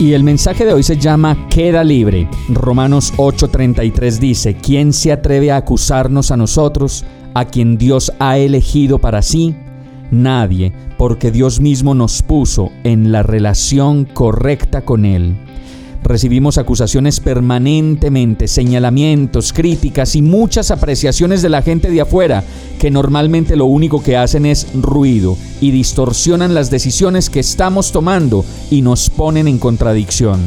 Y el mensaje de hoy se llama Queda libre. Romanos 8:33 dice, ¿quién se atreve a acusarnos a nosotros, a quien Dios ha elegido para sí? Nadie, porque Dios mismo nos puso en la relación correcta con Él. Recibimos acusaciones permanentemente, señalamientos, críticas y muchas apreciaciones de la gente de afuera, que normalmente lo único que hacen es ruido y distorsionan las decisiones que estamos tomando y nos ponen en contradicción.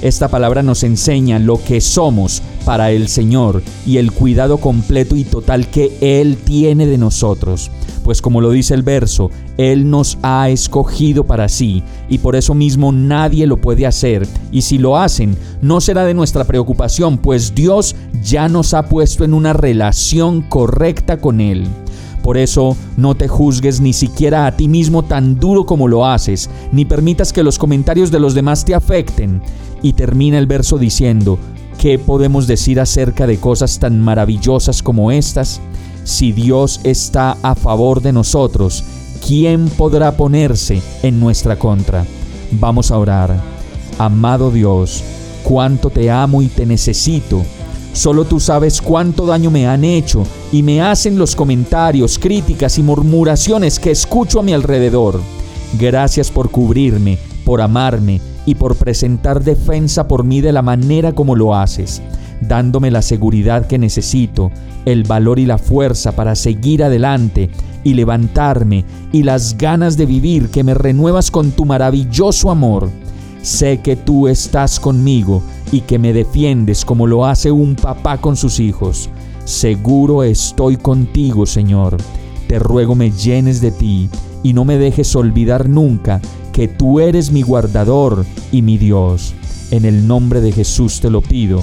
Esta palabra nos enseña lo que somos para el Señor y el cuidado completo y total que Él tiene de nosotros pues como lo dice el verso, Él nos ha escogido para sí, y por eso mismo nadie lo puede hacer, y si lo hacen, no será de nuestra preocupación, pues Dios ya nos ha puesto en una relación correcta con Él. Por eso no te juzgues ni siquiera a ti mismo tan duro como lo haces, ni permitas que los comentarios de los demás te afecten. Y termina el verso diciendo, ¿qué podemos decir acerca de cosas tan maravillosas como estas? Si Dios está a favor de nosotros, ¿quién podrá ponerse en nuestra contra? Vamos a orar. Amado Dios, cuánto te amo y te necesito. Solo tú sabes cuánto daño me han hecho y me hacen los comentarios, críticas y murmuraciones que escucho a mi alrededor. Gracias por cubrirme, por amarme y por presentar defensa por mí de la manera como lo haces dándome la seguridad que necesito, el valor y la fuerza para seguir adelante y levantarme y las ganas de vivir que me renuevas con tu maravilloso amor. Sé que tú estás conmigo y que me defiendes como lo hace un papá con sus hijos. Seguro estoy contigo, Señor. Te ruego me llenes de ti y no me dejes olvidar nunca que tú eres mi guardador y mi Dios. En el nombre de Jesús te lo pido.